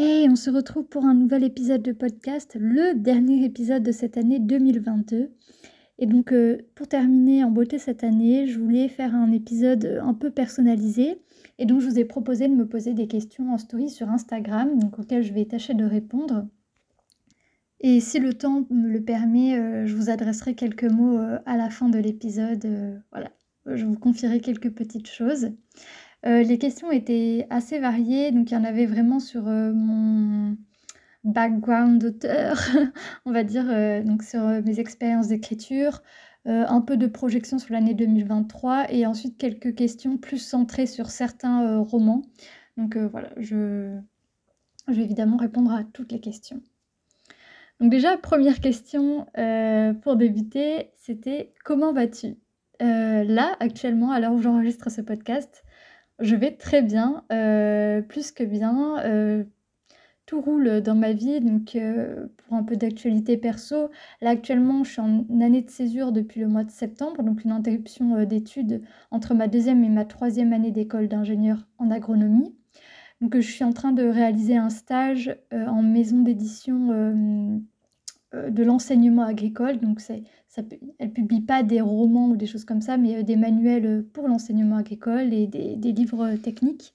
Et on se retrouve pour un nouvel épisode de podcast, le dernier épisode de cette année 2022. Et donc euh, pour terminer en beauté cette année, je voulais faire un épisode un peu personnalisé. Et donc je vous ai proposé de me poser des questions en story sur Instagram, donc auxquelles je vais tâcher de répondre. Et si le temps me le permet, euh, je vous adresserai quelques mots euh, à la fin de l'épisode. voilà, je vous confierai quelques petites choses. Euh, les questions étaient assez variées, donc il y en avait vraiment sur euh, mon background d'auteur, on va dire, euh, donc sur mes expériences d'écriture, un peu de projection sur l'année 2023 et ensuite quelques questions plus centrées sur certains romans. Donc voilà, je, je, vais évidemment répondre à toutes les questions. Donc déjà, première question pour débuter, c'était comment vas-tu? Là, actuellement, à l'heure où j'enregistre ce podcast, je vais très bien, euh, plus que bien. Euh, tout roule dans ma vie, donc euh, pour un peu d'actualité perso, là actuellement je suis en année de césure depuis le mois de septembre, donc une interruption d'études entre ma deuxième et ma troisième année d'école d'ingénieur en agronomie. Donc je suis en train de réaliser un stage en maison d'édition de l'enseignement agricole, donc c'est elle publie pas des romans ou des choses comme ça, mais euh, des manuels pour l'enseignement agricole et des, livres techniques.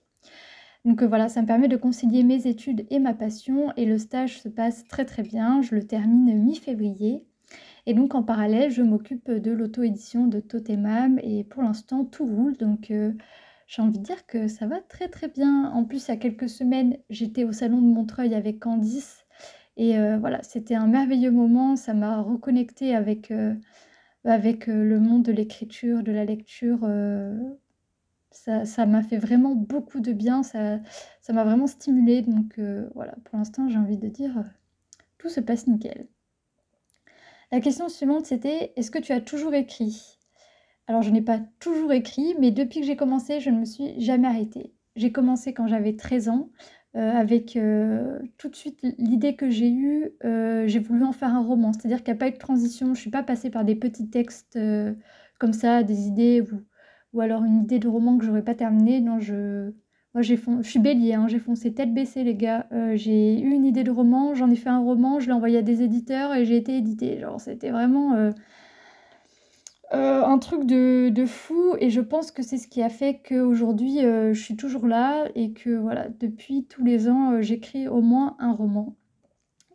Donc euh, voilà, ça me permet de concilier mes études et ma passion et le stage se passe très très bien. Je le termine mi-février. Et donc en parallèle, je m'occupe de l'auto-édition de Totemam et pour l'instant tout roule. Donc euh, j'ai envie de dire que ça va très très bien. En plus, il y a quelques semaines, j'étais au salon de Montreuil avec Candice et voilà, c'était un merveilleux moment, ça m'a reconnecté avec, le monde de l'écriture, de la lecture. ça, m'a fait vraiment beaucoup de bien, ça, ça m'a vraiment stimulé. Donc voilà, pour l'instant, j'ai envie de dire, tout se passe nickel. La question suivante, c'était, est-ce que tu as toujours écrit? Alors, je n'ai pas toujours écrit, mais depuis que j'ai commencé, je ne me suis jamais arrêtée. J'ai commencé quand j'avais 13 ans. Euh, avec euh, tout de suite l'idée que j'ai eue, euh, j'ai voulu en faire un roman. C'est-à-dire qu'il n'y a pas eu de transition, je ne suis pas passée par des petits textes comme ça, des idées ou, alors une idée de roman que j'aurais pas terminé. Non, je, moi j'ai je suis bélier, hein, j'ai foncé tête baissée les gars. j'ai eu une idée de roman, j'en ai fait un roman, je l'ai envoyé à des éditeurs et j'ai été édité. Genre c'était vraiment euh, un truc de, fou et je pense que c'est ce qui a fait qu'aujourd'hui euh, je suis toujours là et que voilà, depuis tous les ans euh, j'écris au moins un roman.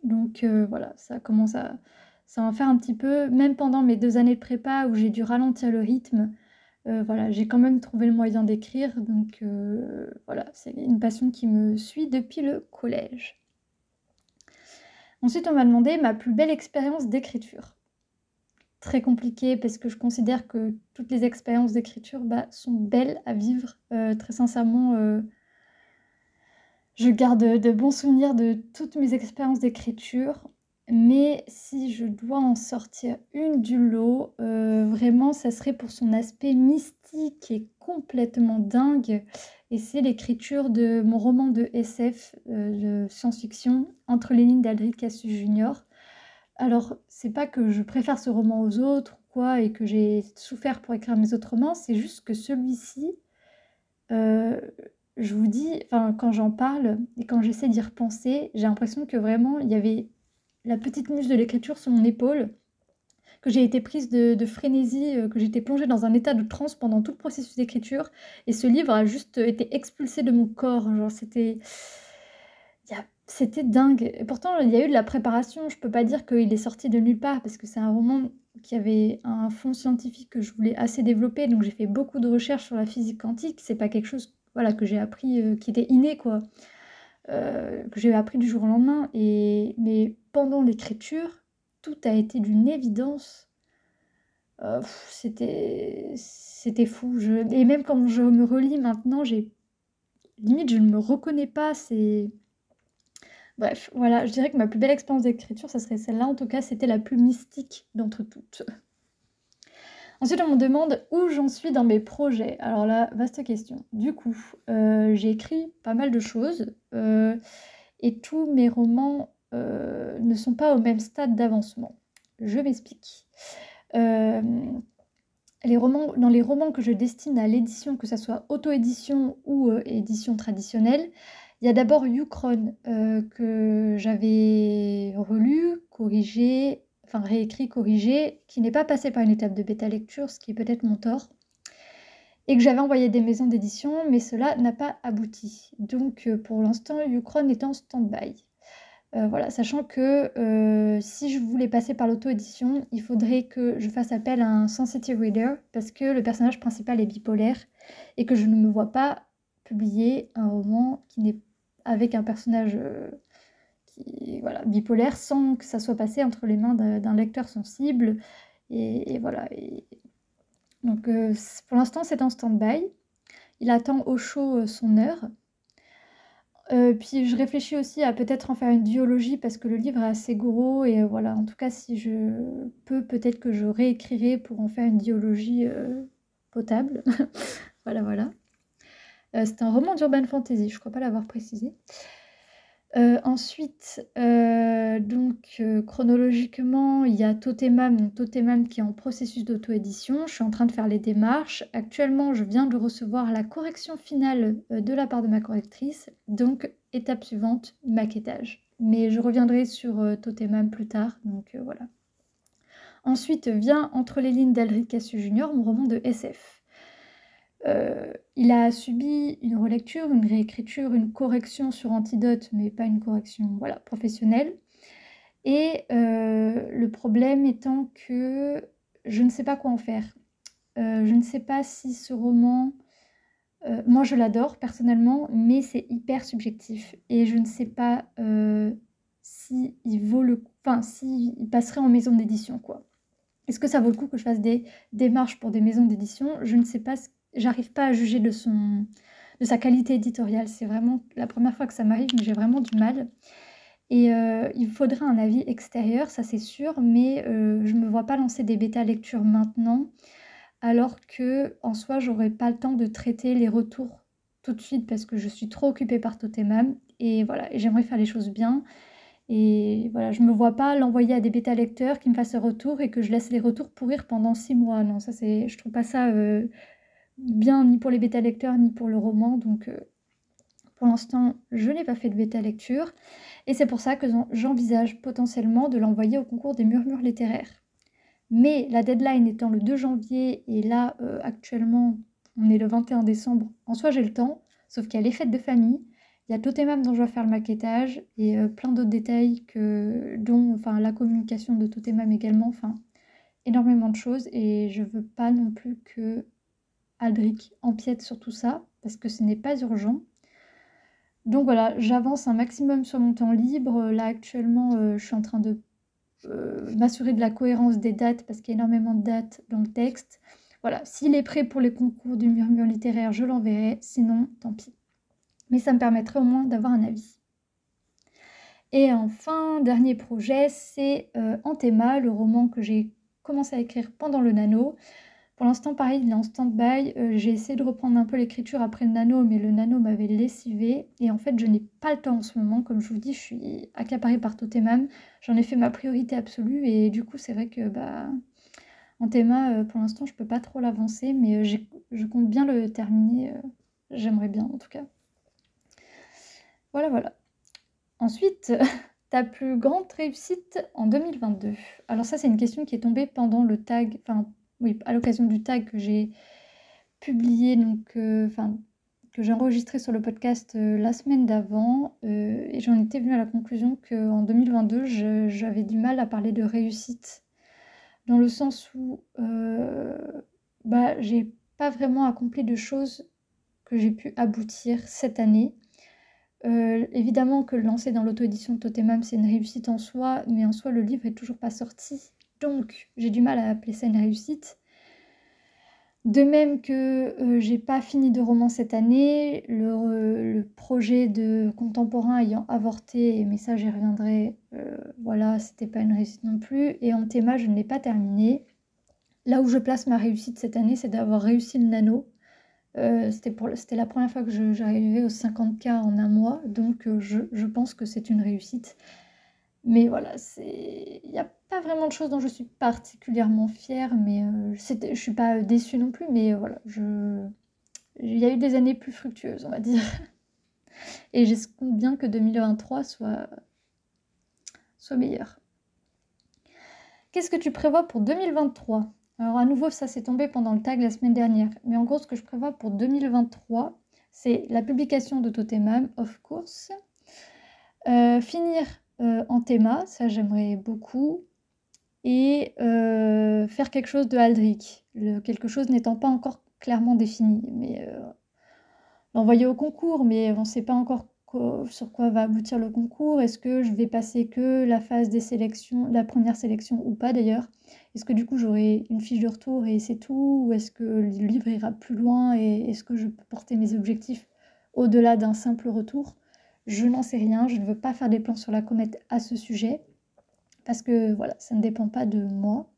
Donc voilà, ça commence à, ça en faire un petit peu, même pendant mes deux années de prépa où j'ai dû ralentir le rythme, voilà, j'ai quand même trouvé le moyen d'écrire. Donc voilà, c'est une passion qui me suit depuis le collège. Ensuite, on m'a demandé ma plus belle expérience d'écriture très compliqué parce que je considère que toutes les expériences d'écriture bah, sont belles à vivre. Euh, très sincèrement, euh, je garde de bons souvenirs de toutes mes expériences d'écriture. Mais si je dois en sortir une du lot, euh, vraiment, ça serait pour son aspect mystique et complètement dingue. Et c'est l'écriture de mon roman de SF, de science-fiction, Entre les lignes d'Aldric Cassius Jr. Alors, c'est pas que je préfère ce roman aux autres ou quoi et que j'ai souffert pour écrire mes autres romans, c'est juste que celui-ci, euh, je vous dis, enfin, quand j'en parle et quand j'essaie d'y repenser, j'ai l'impression que vraiment il y avait la petite muse de l'écriture sur mon épaule, que j'ai été prise de, frénésie, euh, que j'étais plongée dans un état de transe pendant tout le processus d'écriture, et ce livre a juste été expulsé de mon corps. Genre, c'était. C'était dingue. Et pourtant, il y a eu de la préparation. Je peux pas dire qu'il est sorti de nulle part parce que c'est un roman qui avait un fond scientifique que je voulais assez développer. Donc j'ai fait beaucoup de recherches sur la physique quantique. C'est pas quelque chose voilà, que j'ai appris euh, qui était inné, quoi. Euh, que j'ai appris du jour au lendemain. Et... Mais pendant l'écriture, tout a été d'une évidence. Euh, c'était c'était fou. Je... Et même quand je me relis maintenant, j'ai limite je ne me reconnais pas. C'est Bref, voilà, je dirais que ma plus belle expérience d'écriture, ça serait celle-là. En tout cas, c'était la plus mystique d'entre toutes. Ensuite, on me demande où j'en suis dans mes projets. Alors là, vaste question. Du coup, euh, j'ai écrit pas mal de choses euh, et tous mes romans euh, ne sont pas au même stade d'avancement. Je m'explique. dans les romans que je destine à l'édition, que ce soit auto-édition ou édition traditionnelle, Il y a d'abord Ukron que j'avais relu, corrigé, enfin réécrit, corrigé, qui n'est pas passé par une étape de bêta lecture, ce qui est peut-être mon tort, et que j'avais envoyé des maisons d'édition, mais cela n'a pas abouti. Donc pour l'instant, Ukron est en stand-by. Euh, voilà, sachant que euh, si je voulais passer par l'auto-édition, il faudrait que je fasse appel à un sensitive reader parce que le personnage principal est bipolaire et que je ne me vois pas publier un roman qui n'est avec un personnage euh, qui voilà bipolaire sans que ça soit passé entre les mains d'un lecteur sensible et, voilà. Donc pour l'instant c'est en stand-by. Il attend au chaud son heure euh, puis je réfléchis aussi à peut-être en faire une biologie parce que le livre est assez gros et euh, voilà, en tout cas si je peux, peut-être que je réécrirai pour en faire une biologie euh, potable. Voilà, voilà. C'est un roman d'urban fantasy, je crois pas l'avoir précisé. ensuite, donc chronologiquement, il y a Totemam, Totemam qui est en processus d'auto-édition. Je suis en train de faire les démarches. Actuellement, je viens de recevoir la correction finale de la part de ma correctrice. Donc, étape suivante, maquettage. Mais je reviendrai sur Totemam plus tard, donc voilà. Ensuite vient Entre les lignes d'Alric Cassu Junior, mon roman de SF. Euh, il a subi une relecture, une réécriture, une correction sur Antidote, mais pas une correction voilà, professionnelle. Et euh, le problème étant que je ne sais pas quoi en faire. Euh, je ne sais pas si ce roman, moi je l'adore personnellement, mais c'est hyper subjectif. Et je ne sais pas si il vaut le enfin s'il passerait en maison d'édition quoi. Est-ce que ça vaut le coup que je fasse des démarches pour des maisons d'édition? Je ne sais pas ce j'arrive pas à juger de, son, de sa qualité éditoriale. C'est vraiment la première fois que ça m'arrive, mais j'ai vraiment du mal. Et euh, il faudrait un avis extérieur, ça c'est sûr, mais euh, je ne me vois pas lancer des bêta lectures maintenant, alors que en soi, j'aurais pas le temps de traiter les retours tout de suite parce que je suis trop occupée par Totemam. Et voilà, j'aimerais faire les choses bien. Et voilà, je me vois pas l'envoyer à des bêta lecteurs qui me fassent un retour et que je laisse les retours pourrir pendant six mois. Non, ça c'est, je trouve pas ça euh, bien ni pour les bêta lecteurs ni pour le roman. Donc euh, pour l'instant, je n'ai pas fait de bêta lecture. Et c'est pour ça que j'envisage potentiellement de l'envoyer au concours des murmures littéraires. Mais la deadline étant le 2 janvier et là euh, actuellement on est le 21 décembre, en soi j'ai le temps, sauf qu'il y a les fêtes de famille, il y a Totemam dont je dois faire le maquettage et euh, plein d'autres détails dont enfin, la communication de Totemam également, enfin énormément de choses et je veux pas non plus que Aldric empiète sur tout ça parce que ce n'est pas urgent. Donc voilà, j'avance un maximum sur mon temps libre. Là actuellement, euh, je suis en train de euh, m'assurer de la cohérence des dates parce qu'il y a énormément de dates dans le texte. Voilà, s'il est prêt pour les concours du murmure littéraire, je l'enverrai. Sinon, tant pis. Mais ça me permettrait au moins d'avoir un avis. Et enfin, dernier projet, c'est euh, le roman que j'ai commencé à écrire pendant le nano. Pour l'instant, pareil, il est en stand-by. Euh, j'ai essayé de reprendre un peu l'écriture après le nano, mais le nano m'avait lessivé. Et en fait, je n'ai pas le temps en ce moment. Comme je vous dis, je suis accaparée par Totemam. J'en ai fait ma priorité absolue. Et du coup, c'est vrai que bah, en théma, euh, pour l'instant, je ne peux pas trop l'avancer. Mais euh, je compte bien le terminer. J'aimerais bien, en tout cas. Voilà, voilà. Ensuite, ta plus grande réussite en 2022 Alors ça, c'est une question qui est tombée pendant le tag, enfin oui, à l'occasion du tag que j'ai publié, donc, euh, enfin, que j'ai enregistré sur le podcast euh, la semaine d'avant, euh, et j'en étais venue à la conclusion qu'en 2022, j'avais du mal à parler de réussite, dans le sens où bah, j'ai pas vraiment accompli de choses que j'ai pu aboutir cette année. évidemment que lancer dans l'auto-édition de Totemam, c'est une réussite en soi, mais en soi, le livre est toujours pas sorti. Donc, j'ai du mal à appeler ça une réussite. De même que euh, j'ai pas fini de roman cette année, le, projet de contemporain ayant avorté, mais ça j'y reviendrai, euh, voilà, c'était pas une réussite non plus. Et en théma, je ne l'ai pas terminé. Là où je place ma réussite cette année, c'est d'avoir réussi le nano. Euh, c'était la première fois que j'arrivais aux 50K en un mois, donc je pense que c'est une réussite. Mais voilà, il n'y a pas vraiment de choses dont je suis particulièrement fière, mais euh, je ne suis pas déçue non plus, mais euh, voilà, il y a eu des années plus fructueuses, on va dire. Et j'espère bien que 2023 soit, soit meilleur. Qu'est-ce que tu prévois pour 2023 Alors à nouveau, ça s'est tombé pendant le tag la semaine dernière. Mais en gros, ce que je prévois pour 2023, c'est la publication de Totemam, of course. Euh, finir euh, en théma, ça j'aimerais beaucoup. Et euh, faire quelque chose de Aldric. quelque chose n'étant pas encore clairement défini. Mais l'envoyer au concours, mais on ne sait pas encore sur quoi va aboutir le concours. Est-ce que je vais passer que la phase des sélections, la première sélection ou pas d'ailleurs? Est-ce que du coup j'aurai une fiche de retour et c'est tout? Ou est-ce que le livre ira plus loin et est-ce que je peux porter mes objectifs au-delà d'un simple retour? Je n'en sais rien, je ne veux pas faire des plans sur la comète à ce sujet parce que voilà, ça ne dépend pas de moi.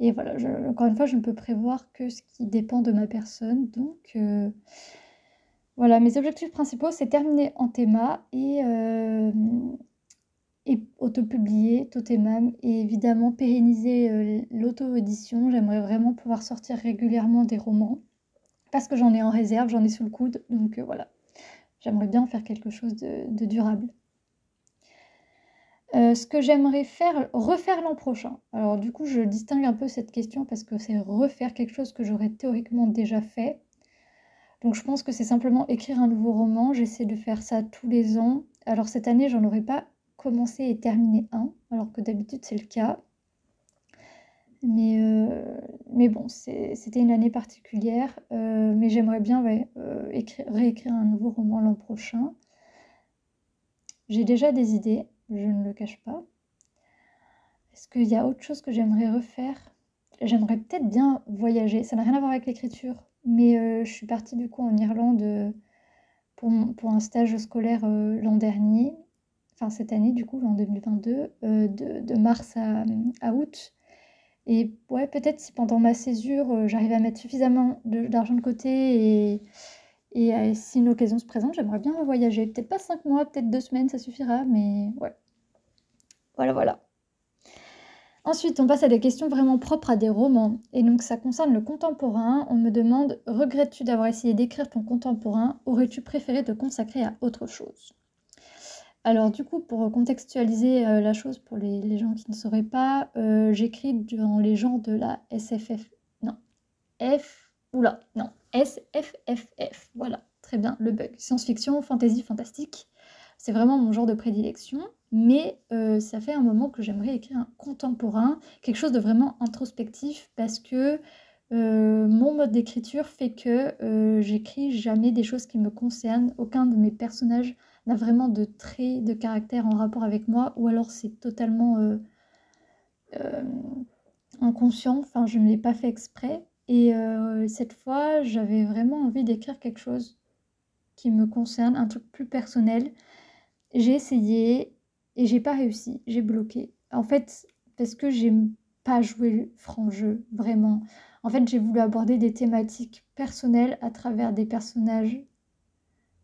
Et voilà, encore une fois, je ne peux prévoir que ce qui dépend de ma personne. Donc, euh, voilà, mes objectifs principaux, c'est terminer en théma et, euh, et auto-publier Totemam et évidemment pérenniser euh, l'auto-édition. J'aimerais vraiment pouvoir sortir régulièrement des romans parce que j'en ai en réserve, j'en ai sous le coude. Donc euh, voilà, j'aimerais bien faire quelque chose de, durable. ce que j'aimerais faire, refaire l'an prochain. Alors du coup, je distingue un peu cette question parce que c'est refaire quelque chose que j'aurais théoriquement déjà fait donc je pense que c'est simplement écrire un nouveau roman. J'essaie de faire ça tous les ans. Alors cette année, j'en aurais pas commencé et terminé un, alors que d'habitude c'est le cas. Mais, euh, mais bon, c'était une année particulière. Euh, mais j'aimerais bien euh, réécrire un nouveau roman l'an prochain. J'ai déjà des idées, je ne le cache pas. Est-ce qu'il y a autre chose que j'aimerais refaire? J'aimerais peut-être bien voyager. Ça n'a rien à voir avec l'écriture, mais je suis partie du coup en Irlande pour, pour un stage scolaire l'an dernier, enfin cette année du coup, en 2022, de, de, mars à, août. Et ouais, peut-être si pendant ma césure, j'arrive à mettre suffisamment d'argent de, côté et, et si une occasion se présente, j'aimerais bien voyager. Peut-être pas cinq mois, peut-être deux semaines, ça suffira, mais ouais. Voilà, voilà. Ensuite, on passe à des questions vraiment propres à des romans. Et donc, ça concerne le contemporain. On me demande Regrettes-tu d'avoir essayé d'écrire ton contemporain? Aurais-tu préféré te consacrer à autre chose? Alors, du coup, pour contextualiser euh, la chose pour les, gens qui ne sauraient pas, euh, j'écris dans les genres de la SFF. Non, F. Oula, non, SFFF. Voilà, très bien, le bug. Science-fiction, fantasy, fantastique. C'est vraiment mon genre de prédilection mais euh, ça fait un moment que j'aimerais écrire un contemporain, quelque chose de vraiment introspectif, parce que mon mode d'écriture fait que j'écris jamais des choses qui me concernent. Aucun de mes personnages n'a vraiment de traits de caractère en rapport avec moi, ou alors c'est totalement inconscient, enfin je ne l'ai pas fait exprès. Et cette fois, j'avais vraiment envie d'écrire quelque chose qui me concerne, un truc plus personnel. J'ai essayé, et j'ai pas réussi, j'ai bloqué. En fait, parce que j'ai pas joué franc jeu, vraiment. En fait, j'ai voulu aborder des thématiques personnelles à travers des personnages,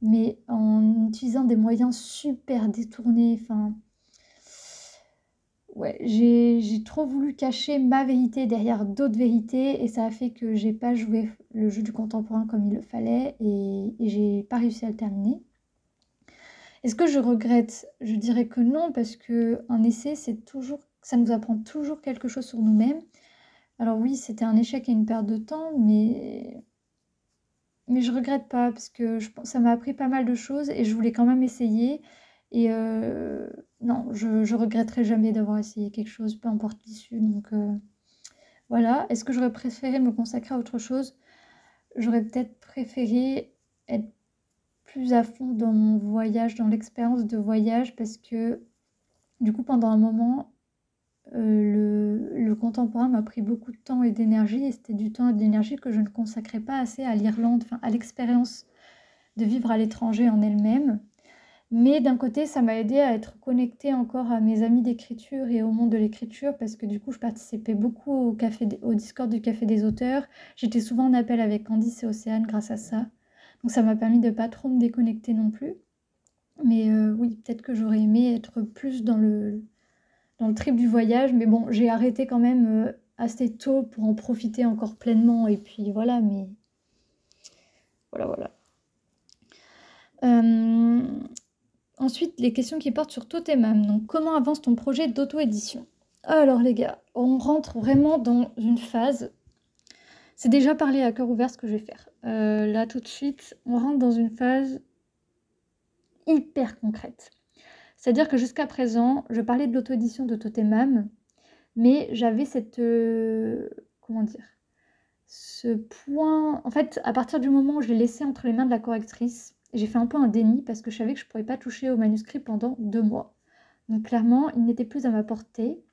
mais en utilisant des moyens super détournés. Enfin, ouais, j'ai trop voulu cacher ma vérité derrière d'autres vérités, et ça a fait que j'ai pas joué le jeu du contemporain comme il le fallait, et, et j'ai pas réussi à le terminer. Est-ce que je regrette? Je dirais que non, parce que un essai, c'est toujours, ça nous apprend toujours quelque chose sur nous-mêmes. Alors oui, c'était un échec et une perte de temps, mais mais je regrette pas parce que ça m'a appris pas mal de choses et je voulais quand même essayer. Et euh, non, je, je regretterai jamais d'avoir essayé quelque chose, peu importe l'issue. Donc euh, voilà. Est-ce que j'aurais préféré me consacrer à autre chose? J'aurais peut-être préféré être plus à fond dans mon voyage, dans l'expérience de voyage, parce que du coup, pendant un moment, euh, le, contemporain m'a pris beaucoup de temps et d'énergie, et c'était du temps et de l'énergie que je ne consacrais pas assez à l'Irlande, à l'expérience de vivre à l'étranger en elle-même. Mais d'un côté, ça m'a aidé à être connectée encore à mes amis d'écriture et au monde de l'écriture parce que du coup, je participais beaucoup au, café, au Discord du Café des auteurs. J'étais souvent en appel avec Candice et Océane grâce à ça. Donc ça m'a permis de pas trop me déconnecter non plus. Mais euh, oui, peut-être que j'aurais aimé être plus dans le, dans le trip du voyage. Mais bon, j'ai arrêté quand même euh, assez tôt pour en profiter encore pleinement. Et puis voilà, mais voilà, voilà. ensuite, les questions qui portent sur Totemam. Donc, comment avance ton projet d'auto-édition? Alors, les gars, on rentre vraiment dans une phase. C'est déjà parlé à cœur ouvert ce que je vais faire. là, tout de suite, on rentre dans une phase hyper concrète. C'est-à-dire que jusqu'à présent, je parlais de l'auto-édition de Totemam, mais j'avais cette. Euh, comment dire Ce point. En fait, à partir du moment où je l'ai laissé entre les mains de la correctrice, j'ai fait un peu un déni parce que je savais que je ne pourrais pas toucher au manuscrit pendant deux mois. Donc clairement, il n'était plus à ma portée.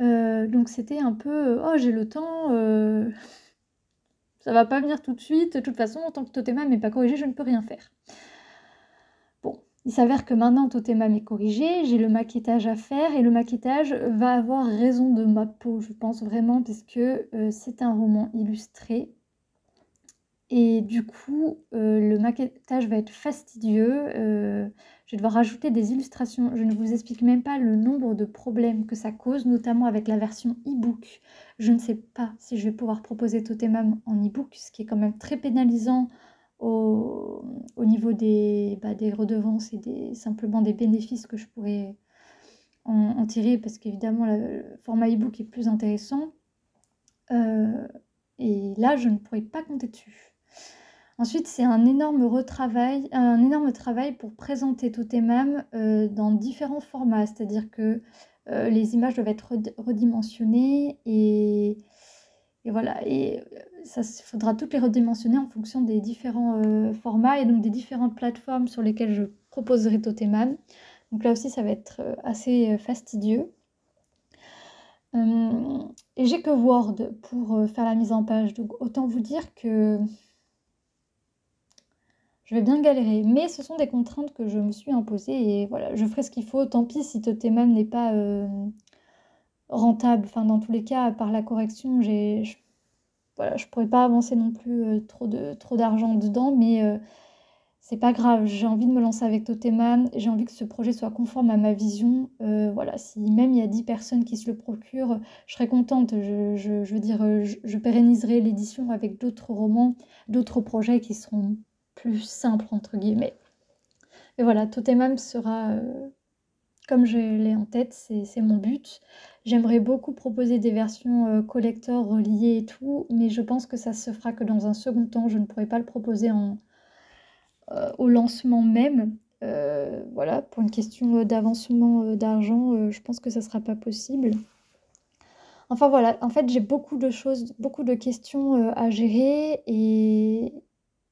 Euh, donc c'était un peu oh j'ai le temps, euh, ça va pas venir tout de suite. De toute façon, en tant que Totemam n'est pas corrigé, je ne peux rien faire. Il s'avère que maintenant Totemam est corrigé, j'ai le maquettage à faire et le maquettage va avoir raison de ma peau, je pense vraiment, parce que euh, c'est un roman illustré. Et du coup, euh, le maquettage va être fastidieux. Euh, je vais devoir rajouter des illustrations. Je ne vous explique même pas le nombre de problèmes que ça cause, notamment avec la version e-book. Je ne sais pas si je vais pouvoir proposer Totemam en e-book, ce qui est quand même très pénalisant au, niveau des, bah, des redevances et des, simplement des bénéfices que je pourrais en, tirer, parce qu'évidemment, le format e-book est plus intéressant. Euh, et là, je ne pourrais pas compter dessus. Ensuite, c'est un énorme retravail, un énorme travail pour présenter Totemam euh, dans différents formats, c'est-à-dire que euh, les images doivent être redimensionnées et et voilà, et euh, ça faudra toutes les redimensionner en fonction des différents euh, formats et donc des différentes plateformes sur lesquelles je proposerai Toteman. Donc là aussi, ça va être euh, assez fastidieux. et j'ai que Word pour faire la mise en page, donc autant vous dire que je vais bien galérer. Mais ce sont des contraintes que je me suis imposées et voilà, je ferai ce qu'il faut. Tant pis si Toteman n'est pas rentable. Enfin, dans tous les cas, par la correction, j'ai, je, voilà, je pourrais pas avancer non plus euh, trop, de, trop d'argent dedans, mais euh, c'est pas grave. J'ai envie de me lancer avec Toteman. J'ai envie que ce projet soit conforme à ma vision. Euh, voilà, si même il y a 10 personnes qui se le procurent, je serais contente. Je, je, je veux dire, je, je pérenniserai l'édition avec d'autres romans, d'autres projets qui seront plus simples, entre guillemets. Mais voilà, Totemam sera comme je l'ai en tête, c'est mon but. J'aimerais beaucoup proposer des versions euh, collector reliées et tout, mais je pense que ça se fera que dans un second temps. Je ne pourrai pas le proposer euh, au lancement même. Euh, voilà, pour une question d'avancement d'argent, je pense que ça ne sera pas possible. Enfin voilà, en fait j'ai beaucoup de choses, beaucoup de questions à gérer et,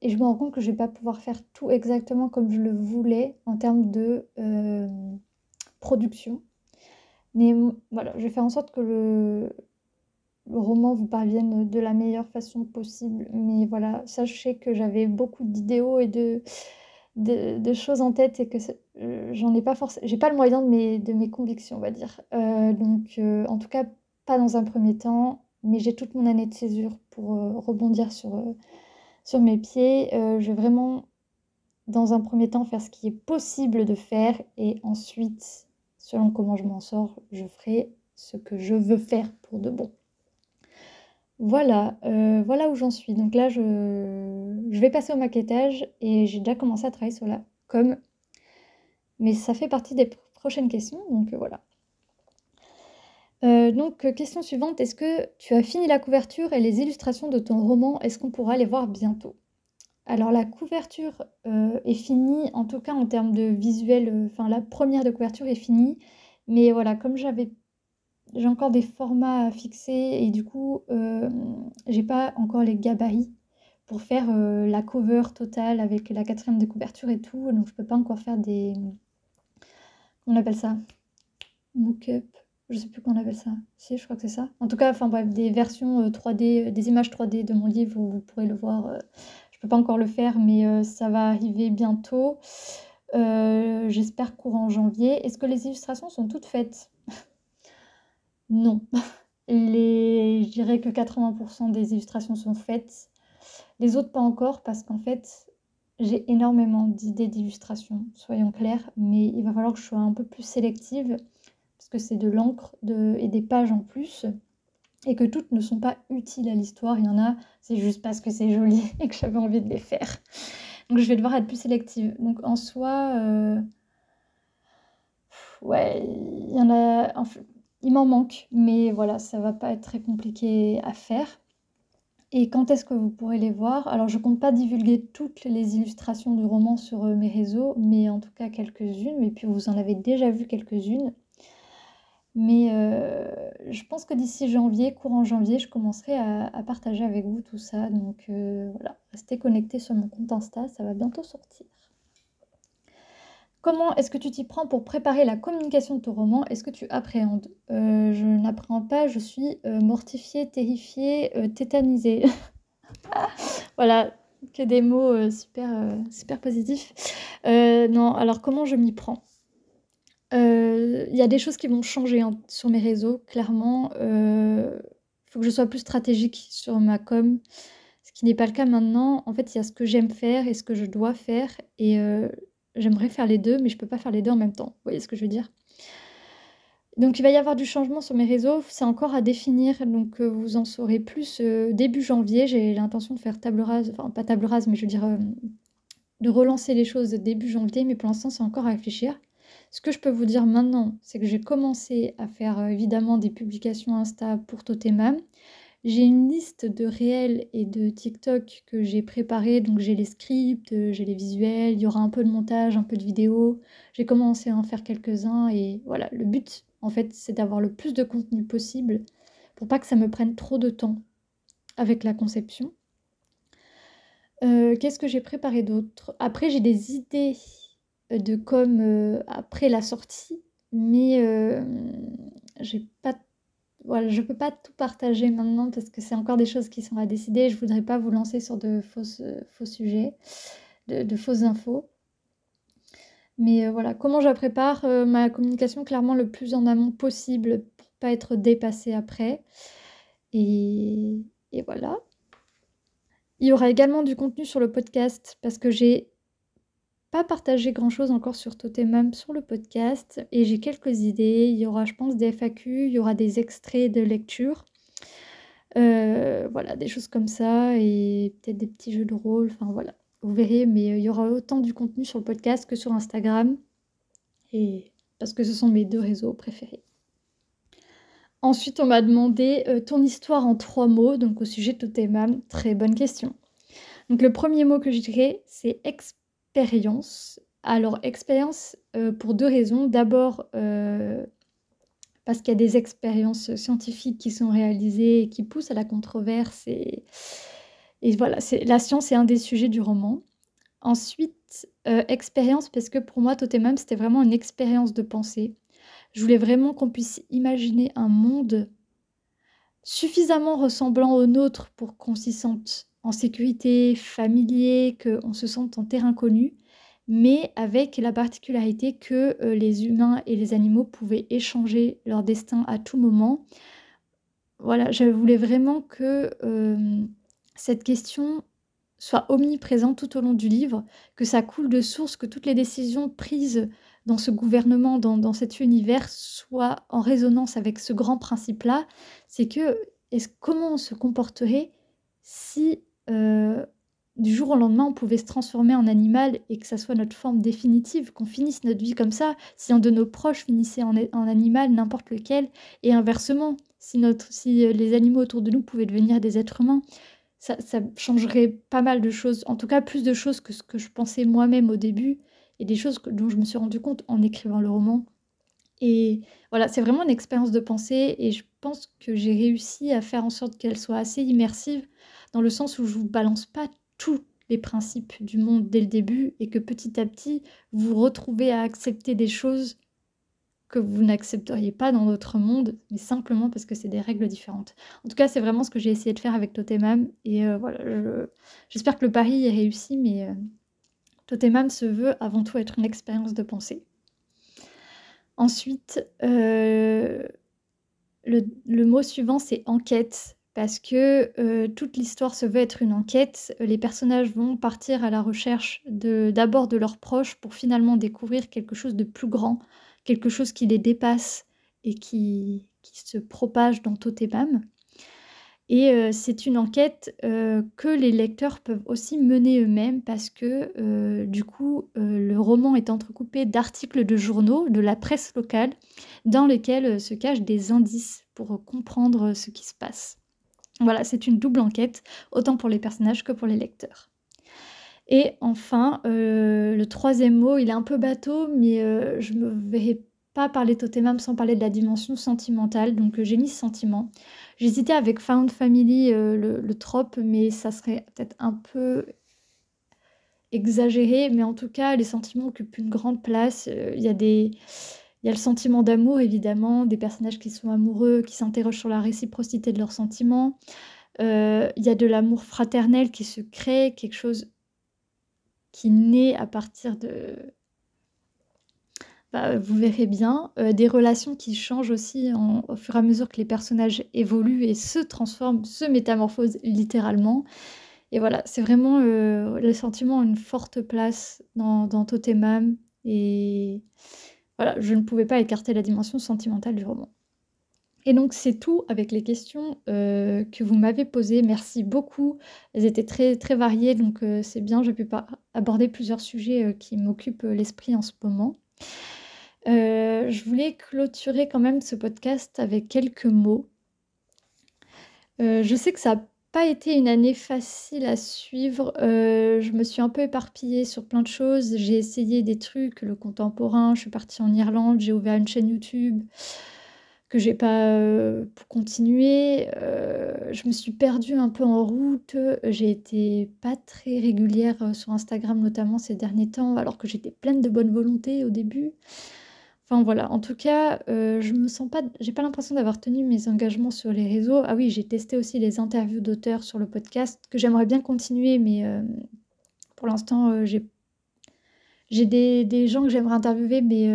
et, je me rends compte que je ne vais pas pouvoir faire tout exactement comme je le voulais en termes de production. Mais voilà, je vais faire en sorte que le, roman vous parvienne de la meilleure façon possible. Mais voilà, sachez que j'avais beaucoup d'idéaux et de, de, choses en tête et que euh, j'en ai pas forcément. J'ai pas le moyen de mes, de mes convictions, on va dire. Euh, donc, euh, en tout cas, pas dans un premier temps. Mais j'ai toute mon année de césure pour rebondir sur, sur mes pieds. je vais vraiment, dans un premier temps, faire ce qui est possible de faire et ensuite selon comment je m'en sors, je ferai ce que je veux faire pour de bon. Voilà, euh, voilà où j'en suis. Donc là, je, vais passer au maquettage et j'ai déjà commencé à travailler sur la com. Mais ça fait partie des prochaines questions, donc euh, voilà. Euh, donc, question suivante, est-ce que tu as fini la couverture et les illustrations de ton roman? Est-ce qu'on pourra les voir bientôt? Alors la couverture euh, est finie, en tout cas en termes de visuel, euh, enfin la première de couverture est finie, mais voilà, comme j'avais j'ai encore des formats à fixer et du coup euh, j'ai pas encore les gabarits pour faire la cover totale avec la quatrième de couverture et tout, donc je peux pas encore faire des on appelle ça? Mock-up, je sais plus comment on appelle ça. Si, je crois que c'est ça. En tout cas, enfin bref, des versions 3D, des images 3D de mon livre vous pourrez le voir pas encore le faire, mais euh, ça va arriver bientôt. Euh, j'espère courant janvier. Est-ce que les illustrations sont toutes faites? Non. Les... Je dirais que 80% des illustrations sont faites. Les autres pas encore parce qu'en fait, j'ai énormément d'idées d'illustration, soyons clairs, mais il va falloir que je sois un peu plus sélective parce que c'est de l'encre et des pages en plus et que toutes ne sont pas utiles à l'histoire. Il y en a, c'est juste parce que c'est joli et que j'avais envie de les faire. Donc je vais devoir être plus sélective. Donc en soi, euh, ouais, il y en a, il m'en manque, mais voilà, ça va pas être très compliqué à faire. Et quand est-ce que vous pourrez les voir? Alors je compte pas divulguer toutes les illustrations du roman sur euh, mes réseaux, mais en tout cas quelques-unes, et puis vous en avez déjà vu quelques-unes. Mais euh, je pense que d'ici janvier, courant janvier, je commencerai à, partager avec vous tout ça. Donc euh, voilà, restez connectés sur mon compte Insta, ça va bientôt sortir. Comment est-ce que tu t'y prends pour préparer la communication de ton roman? Est-ce que tu appréhendes? Euh, Je n'apprends pas, je suis mortifiée, terrifiée, tétanisée. voilà, que des mots super, super positifs. non, alors comment je m'y prends? Euh, il y a des choses qui vont changer hein, sur mes réseaux, clairement. Il euh, faut que je sois plus stratégique sur ma com, ce qui n'est pas le cas maintenant. En fait, il y a ce que j'aime faire et ce que je dois faire et euh, j'aimerais faire les deux, mais je peux pas faire les deux en même temps. Vous voyez ce que je veux dire? Donc il va y avoir du changement sur mes réseaux, c'est encore à définir, donc vous en saurez plus, début janvier. J'ai l'intention de faire table rase, enfin pas table rase, mais je veux dire, de relancer les choses début janvier, mais pour l'instant c'est encore à réfléchir. Ce que je peux vous dire maintenant, c'est que j'ai commencé à faire euh, évidemment des publications Insta pour Totemam. J'ai une liste de réels et de TikTok que j'ai préparé, donc j'ai les scripts, euh, j'ai les visuels, il y aura un peu de montage, un peu de vidéo. J'ai commencé à en faire quelques-uns et voilà, le but en fait c'est d'avoir le plus de contenu possible pour pas que ça me prenne trop de temps avec la conception. Euh, qu'est-ce que j'ai préparé d'autre? Après j'ai des idées de com euh, après la sortie, mais euh, j'ai pas voilà, je peux pas tout partager maintenant parce que c'est encore des choses qui sont à décider. Je voudrais pas vous lancer sur de fausses, faux sujets, de, fausses infos. Mais euh, voilà, comment je prépare ma communication clairement le plus en amont possible pour pas être dépassée après. Et, et voilà. Il y aura également du contenu sur le podcast parce que j'ai pas partagé grand chose encore sur Totemam sur le podcast et j'ai quelques idées. Il y aura, je pense, des FAQ, il y aura des extraits de lecture. Euh, voilà, des choses comme ça et peut-être des petits jeux de rôle. Enfin voilà, vous verrez, mais euh, il y aura autant du contenu sur le podcast que sur Instagram. Et parce que ce sont mes deux réseaux préférés. Ensuite, on m'a demandé euh, ton histoire en trois mots, donc au sujet de Totemam. Très bonne question. Donc le premier mot que je dirais, c'est expérience expérience. Alors, expérience euh, pour deux raisons. D'abord, euh, parce qu'il y a des expériences scientifiques qui sont réalisées et qui poussent à la controverse. Et, et voilà, la science est un des sujets du roman. Ensuite, euh, expérience, parce que pour moi, Totemam, c'était vraiment une expérience de pensée. Je voulais vraiment qu'on puisse imaginer un monde suffisamment ressemblant au nôtre pour qu'on s'y sente en sécurité, familier, qu'on se sente en terrain connu, mais avec la particularité que euh, les humains et les animaux pouvaient échanger leur destin à tout moment. Voilà, je voulais vraiment que euh, cette question soit omniprésente tout au long du livre, que ça coule de source, que toutes les décisions prises dans ce gouvernement, dans, dans cet univers, soient en résonance avec ce grand principe-là. C'est que comment on se comporterait si euh, du jour au lendemain, on pouvait se transformer en animal et que ça soit notre forme définitive, qu'on finisse notre vie comme ça, si un de nos proches finissait en, animal, n'importe lequel, et inversement, si, euh, les animaux autour de nous pouvaient devenir des êtres humains, ça, changerait pas mal de choses, en tout cas plus de choses que ce que je pensais moi-même au début, et des choses dont je me suis rendu compte en écrivant le roman. Et voilà, c'est vraiment une expérience de pensée, et je pense que j'ai réussi à faire en sorte qu'elle soit assez immersive dans le sens où je vous balance pas tous les principes du monde dès le début et que petit à petit vous retrouvez à accepter des choses que vous n'accepteriez pas dans notre monde, mais simplement parce que c'est des règles différentes. En tout cas, c'est vraiment ce que j'ai essayé de faire avec Totemam. Et euh, voilà, j'espère que le pari est réussi, mais euh, Totemam se veut avant tout être une expérience de pensée. Ensuite, euh, le, mot suivant, c'est enquête parce que euh, toute l'histoire se veut être une enquête. Les personnages vont partir à la recherche d'abord de, leurs proches pour finalement découvrir quelque chose de plus grand, quelque chose qui les dépasse et qui, se propage dans Totemam. Et euh, c'est une enquête euh, que les lecteurs peuvent aussi mener eux-mêmes parce que du coup, le roman est entrecoupé d'articles de journaux, de la presse locale, dans lesquels se cachent des indices pour comprendre ce qui se passe. Voilà, c'est une double enquête, autant pour les personnages que pour les lecteurs. Et enfin, le troisième mot, il est un peu bateau, mais je ne me verrai pas parler totémam sans parler de la dimension sentimentale, donc j'ai mis sentiment. J'hésitais avec Found Family, euh, le, le, trope, mais ça serait peut-être un peu exagéré. Mais en tout cas, les sentiments occupent une grande place. Euh, il y a des... Il y a le sentiment d'amour, évidemment, des personnages qui sont amoureux, qui s'interrogent sur la réciprocité de leurs sentiments. Euh, il y a de l'amour fraternel qui se crée, quelque chose qui naît à partir de, bah, vous verrez bien, euh, des relations qui changent aussi au fur et à mesure que les personnages évoluent et se transforment, se métamorphosent littéralement. Et voilà, c'est vraiment euh, le sentiment a une forte place dans, dans Totemam. Et voilà, je ne pouvais pas écarter la dimension sentimentale du roman. Et donc c'est tout avec les questions euh, que vous m'avez posées. Merci beaucoup. Elles étaient très très variées, donc c'est bien. J'ai pu aborder plusieurs sujets qui m'occupent l'esprit en ce moment. Euh, je voulais clôturer quand même ce podcast avec quelques mots. Euh, je sais que ça pas été une année facile à suivre. Euh, je me suis un peu éparpillée sur plein de choses. J'ai essayé des trucs, le contemporain. Je suis partie en Irlande. J'ai ouvert une chaîne YouTube que j'ai pas pour continuer. je me suis perdue un peu en route. J'ai été pas très régulière sur Instagram notamment ces derniers temps, alors que j'étais pleine de bonne volonté au début. Enfin voilà, en tout cas, euh, je me sens pas, j'ai pas l'impression d'avoir tenu mes engagements sur les réseaux. Ah oui, j'ai testé aussi les interviews d'auteurs sur le podcast que j'aimerais bien continuer, mais euh, pour l'instant, euh, j'ai j'ai des, gens que j'aimerais interviewer, mais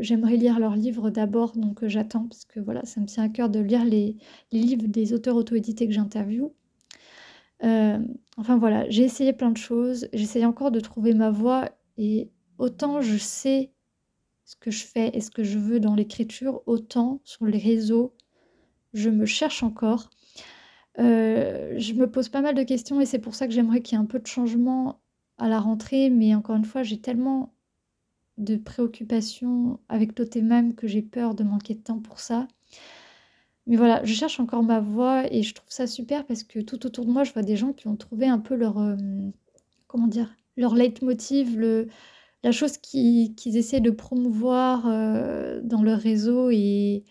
j'aimerais lire leurs livres d'abord, donc j'attends parce que voilà, ça me tient à cœur de lire les, les livres des auteurs auto-édités que j'interviewe. enfin voilà, j'ai essayé plein de choses, j'essaye encore de trouver ma voie et autant je sais ce que je fais et ce que je veux dans l'écriture, autant sur les réseaux, je me cherche encore. Euh, je me pose pas mal de questions et c'est pour ça que j'aimerais qu'il y ait un peu de changement à la rentrée, mais encore une fois, j'ai tellement de préoccupations avec Totemam que j'ai peur de manquer de temps pour ça. Mais voilà, je cherche encore ma voie et je trouve ça super parce que tout autour de moi, je vois des gens qui ont trouvé un peu leur, euh, comment dire, leur leitmotiv, le, la chose qu'ils essaient de promouvoir euh, dans leur réseau. Et,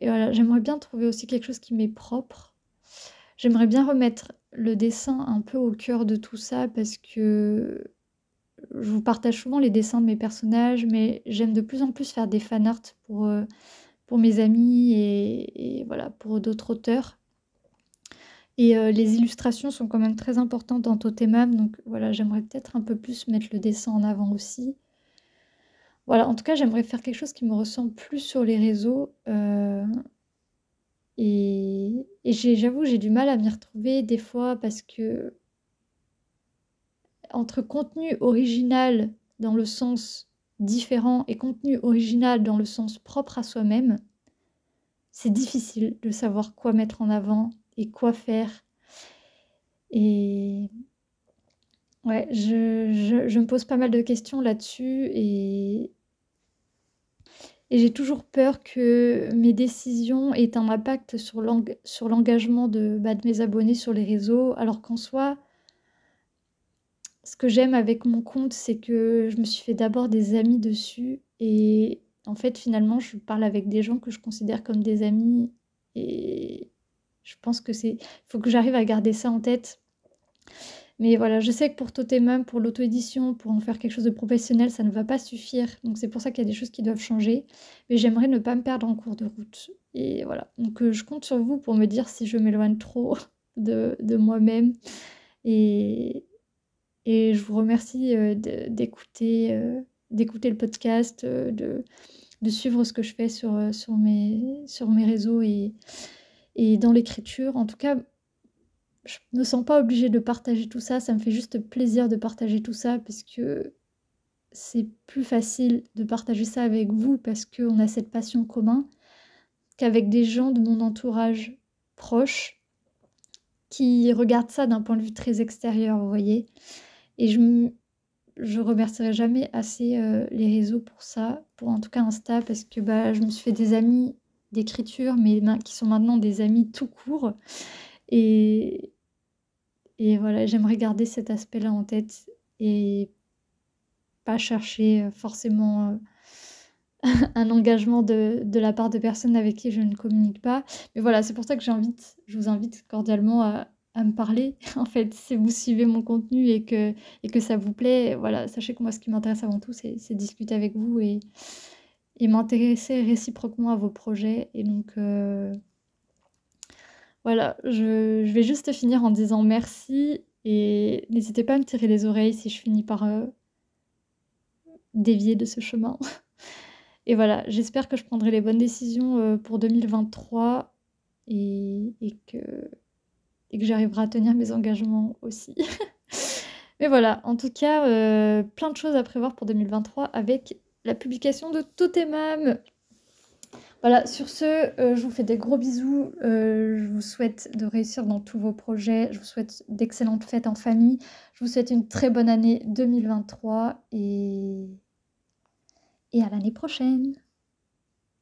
voilà, j'aimerais bien trouver aussi quelque chose qui m'est propre. J'aimerais bien remettre le dessin un peu au cœur de tout ça parce que je vous partage souvent les dessins de mes personnages, mais j'aime de plus en plus faire des fanarts pour, euh, pour mes amis et voilà, pour d'autres auteurs. Et euh, les illustrations sont quand même très importantes dans Totemam, donc voilà, j'aimerais peut-être un peu plus mettre le dessin en avant aussi. Voilà, en tout cas, j'aimerais faire quelque chose qui me ressemble plus sur les réseaux. Euh, et, et j'avoue, j'ai du mal à m'y retrouver des fois parce que entre contenu original dans le sens différent et contenu original dans le sens propre à soi-même, c'est difficile de savoir quoi mettre en avant et quoi faire. Et ouais, je, je, me pose pas mal de questions là-dessus et, et j'ai toujours peur que mes décisions aient un impact sur l'engagement de, bah, de mes abonnés sur les réseaux, alors qu'en soi, ce que j'aime avec mon compte, c'est que je me suis fait d'abord des amis dessus et en fait, finalement, je parle avec des gens que je considère comme des amis et, je pense que c'est. Il faut que j'arrive à garder ça en tête. Mais voilà, je sais que pour Totemum, pour l'auto-édition, pour en faire quelque chose de professionnel, ça ne va pas suffire. Donc c'est pour ça qu'il y a des choses qui doivent changer. Mais j'aimerais ne pas me perdre en cours de route. Et voilà. Donc euh, je compte sur vous pour me dire si je m'éloigne trop de, de moi-même. Et, et je vous remercie euh, d'écouter euh, d'écouter le podcast, de, de suivre ce que je fais sur, sur, mes, sur mes réseaux et et dans l'écriture. En tout cas, je ne me sens pas obligée de partager tout ça. Ça me fait juste plaisir de partager tout ça parce que c'est plus facile de partager ça avec vous parce qu'on a cette passion commune qu'avec des gens de mon entourage proche. qui regardent ça d'un point de vue très extérieur, vous voyez. Et je je remercierai jamais assez euh, les réseaux pour ça, pour en tout cas Insta, parce que bah, je me suis fait des amis d'écriture, mais qui sont maintenant des amis tout court. Et, et voilà, j'aimerais garder cet aspect-là en tête et pas chercher euh, forcément euh, un engagement de, de, la part de personnes avec qui je ne communique pas. Mais voilà, c'est pour ça que j'invite, je vous invite cordialement à, me parler. En fait, si vous suivez mon contenu et que, et que ça vous plaît, voilà, sachez que moi, ce qui m'intéresse avant tout, c'est discuter avec vous et, et m'intéresser réciproquement à vos projets. Et donc, euh, voilà, je, vais juste finir en disant merci et n'hésitez pas à me tirer les oreilles si je finis par euh, dévier de ce chemin. Et voilà, j'espère que je prendrai les bonnes décisions euh, pour 2023 et, que, j'arriverai à tenir mes engagements aussi. Mais voilà, en tout cas, plein de choses à prévoir pour 2023 avec la publication de Totemam. Voilà, sur ce, euh, je vous fais des gros bisous. Euh, je vous souhaite de réussir dans tous vos projets. Je vous souhaite d'excellentes fêtes en famille. Je vous souhaite une très bonne année 2023 et, et à l'année prochaine.